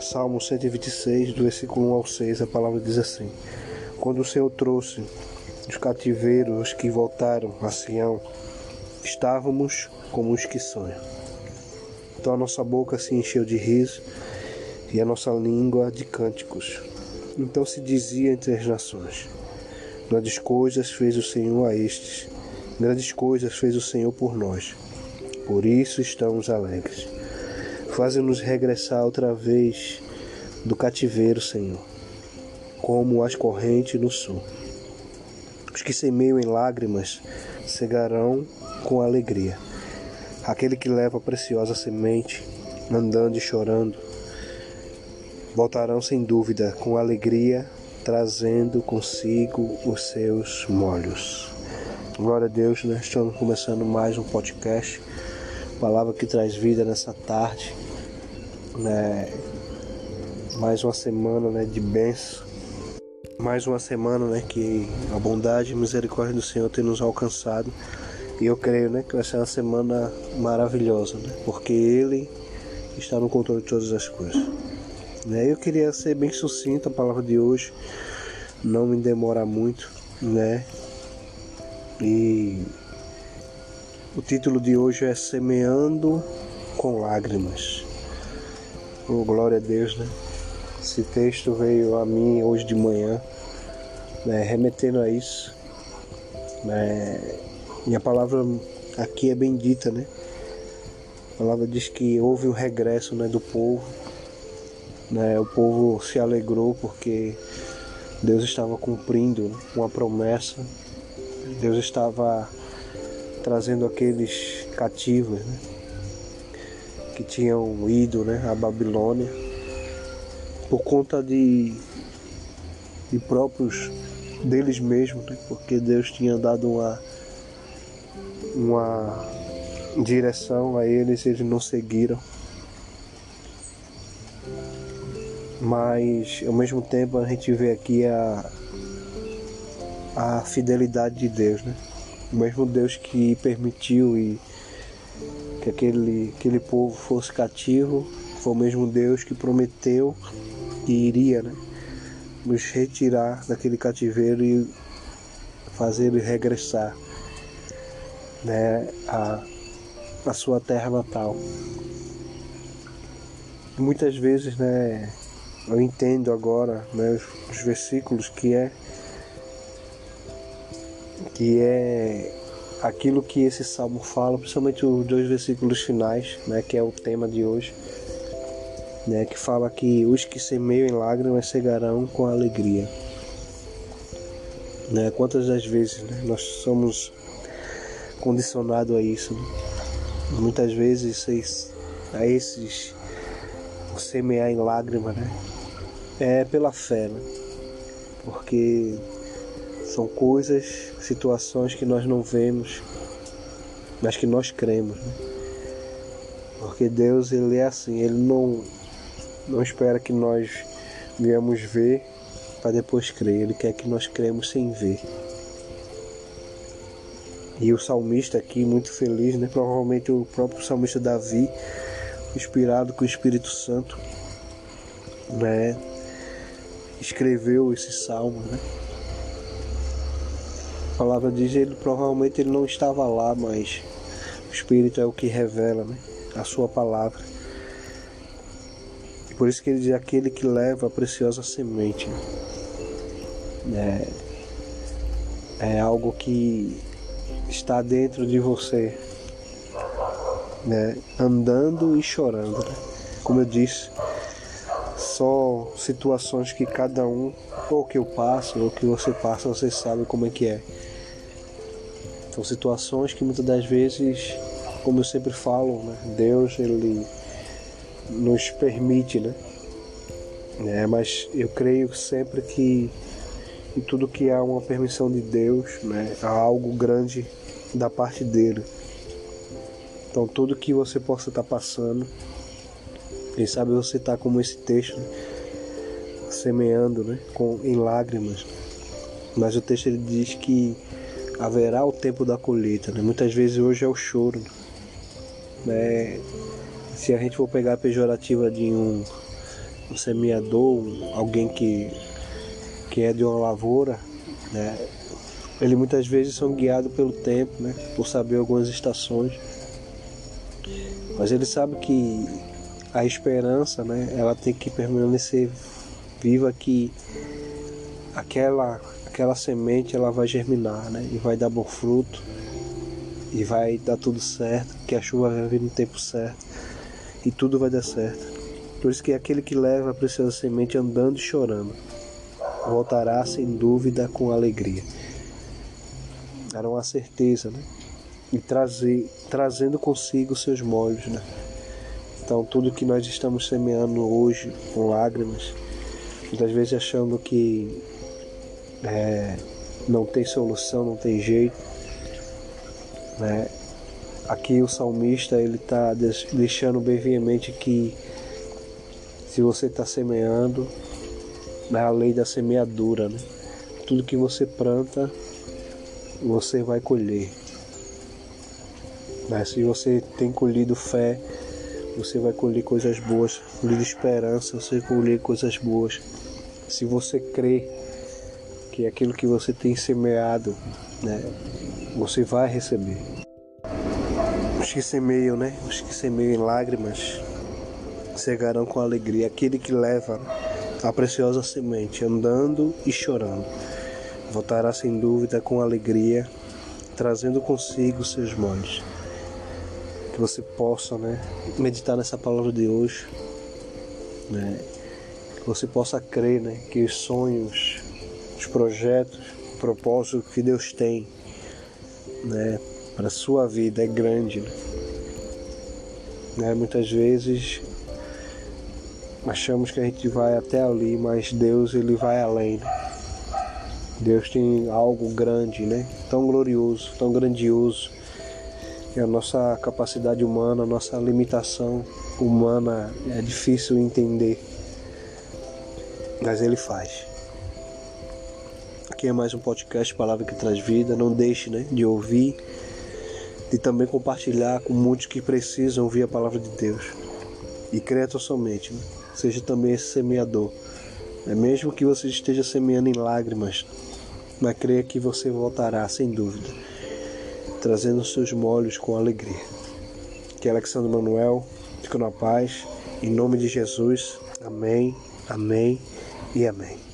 Salmo 126, do versículo 1 ao 6, a palavra diz assim: Quando o Senhor trouxe os cativeiros os que voltaram a Sião, estávamos como os que sonham. Então a nossa boca se encheu de riso e a nossa língua de cânticos. Então se dizia entre as nações: Grandes coisas fez o Senhor a estes, grandes coisas fez o Senhor por nós. Por isso estamos alegres. Faze-nos regressar outra vez do cativeiro, Senhor, como as correntes no sul. Os que semeiam em lágrimas cegarão com alegria. Aquele que leva a preciosa semente, andando e chorando, voltarão sem dúvida com alegria, trazendo consigo os seus molhos. Glória a Deus, nós estamos começando mais um podcast, palavra que traz vida nessa tarde né? Mais uma semana, né, de bênção. Mais uma semana, né, que a bondade e misericórdia do Senhor tem nos alcançado. E eu creio, né, que vai ser uma semana maravilhosa, né? Porque Ele está no controle de todas as coisas. Né? Eu queria ser bem sucinto a palavra de hoje, não me demorar muito, né? E o título de hoje é Semeando com Lágrimas. Oh, glória a Deus, né? Esse texto veio a mim hoje de manhã, né, remetendo a isso. Né, e a palavra aqui é bendita, né? A palavra diz que houve o regresso né, do povo. Né, o povo se alegrou porque Deus estava cumprindo uma promessa. Deus estava trazendo aqueles cativos, né? que tinham ido né, à Babilônia por conta de, de próprios deles mesmos, né, porque Deus tinha dado uma, uma direção a eles, eles não seguiram. Mas ao mesmo tempo a gente vê aqui a, a fidelidade de Deus, né? O mesmo Deus que permitiu e que aquele, aquele povo fosse cativo, foi o mesmo Deus que prometeu que iria né, nos retirar daquele cativeiro e fazer ele regressar né, a, a sua terra natal. Muitas vezes né, eu entendo agora né, os, os versículos que é que é aquilo que esse salmo fala, principalmente os dois versículos finais, né, que é o tema de hoje, né, que fala que os que semeiam em lágrimas cegarão com alegria. Né, quantas das vezes né, nós somos condicionados a isso? Né? Muitas vezes a esses semear em lágrimas, né, é pela fé, né? porque são coisas, situações que nós não vemos, mas que nós cremos. Né? Porque Deus, Ele é assim, Ele não, não espera que nós viemos ver para depois crer. Ele quer que nós cremos sem ver. E o salmista aqui, muito feliz, né? provavelmente o próprio salmista Davi, inspirado com o Espírito Santo, né? escreveu esse salmo. Né? A palavra diz ele provavelmente ele não estava lá, mas o Espírito é o que revela, né? A sua palavra. E por isso que ele diz aquele que leva a preciosa semente. Né? É, é algo que está dentro de você, né? andando e chorando. Né? Como eu disse, só situações que cada um, ou que eu passo, ou que você passa, você sabe como é que é. São situações que muitas das vezes, como eu sempre falo, né, Deus ele nos permite, né? É, mas eu creio sempre que em tudo que há uma permissão de Deus, né, há algo grande da parte dele. Então tudo que você possa estar passando, quem sabe você está como esse texto, né, semeando, né, com em lágrimas. Mas o texto ele diz que haverá o tempo da colheita. Né? Muitas vezes hoje é o choro. Né? Se a gente for pegar a pejorativa de um, um semeador, alguém que, que é de uma lavoura, né? Ele muitas vezes são guiados pelo tempo, né? Por saber algumas estações. Mas ele sabe que a esperança, né? Ela tem que permanecer viva que aquela aquela semente ela vai germinar, né? E vai dar bom fruto. E vai dar tudo certo, que a chuva vai vir no tempo certo. E tudo vai dar certo. Por isso que aquele que leva a preciosa semente andando e chorando, voltará sem dúvida com alegria. Era uma certeza, né? E trazer, trazendo consigo seus molhos, né? Então tudo que nós estamos semeando hoje com lágrimas, muitas vezes achando que é, não tem solução, não tem jeito. Né? Aqui o salmista ele está deixando bem veemente que se você está semeando, é a lei da semeadura, né? Tudo que você planta, você vai colher. Né? Se você tem colhido fé, você vai colher coisas boas. Colher esperança, você vai colher coisas boas. Se você crê que aquilo que você tem semeado, né, você vai receber. Os que semeiam, né, os que semeiam em lágrimas, cegarão com alegria. Aquele que leva a preciosa semente, andando e chorando, voltará sem dúvida com alegria, trazendo consigo seus molhos. Que você possa, né, meditar nessa palavra de hoje, né, que você possa crer, né, que os sonhos os projetos, o propósito que Deus tem né, para a sua vida é grande. Né? né? Muitas vezes achamos que a gente vai até ali, mas Deus ele vai além. Né? Deus tem algo grande, né? tão glorioso, tão grandioso, que a nossa capacidade humana, a nossa limitação humana é difícil entender, mas Ele faz. Aqui é mais um podcast Palavra que Traz Vida. Não deixe né, de ouvir e também compartilhar com muitos que precisam ouvir a palavra de Deus. E creia somente, né? seja também esse semeador. É mesmo que você esteja semeando em lágrimas, mas creia que você voltará sem dúvida, trazendo seus molhos com alegria. Que Alexandre Manuel, fique na paz, em nome de Jesus. Amém, amém e amém.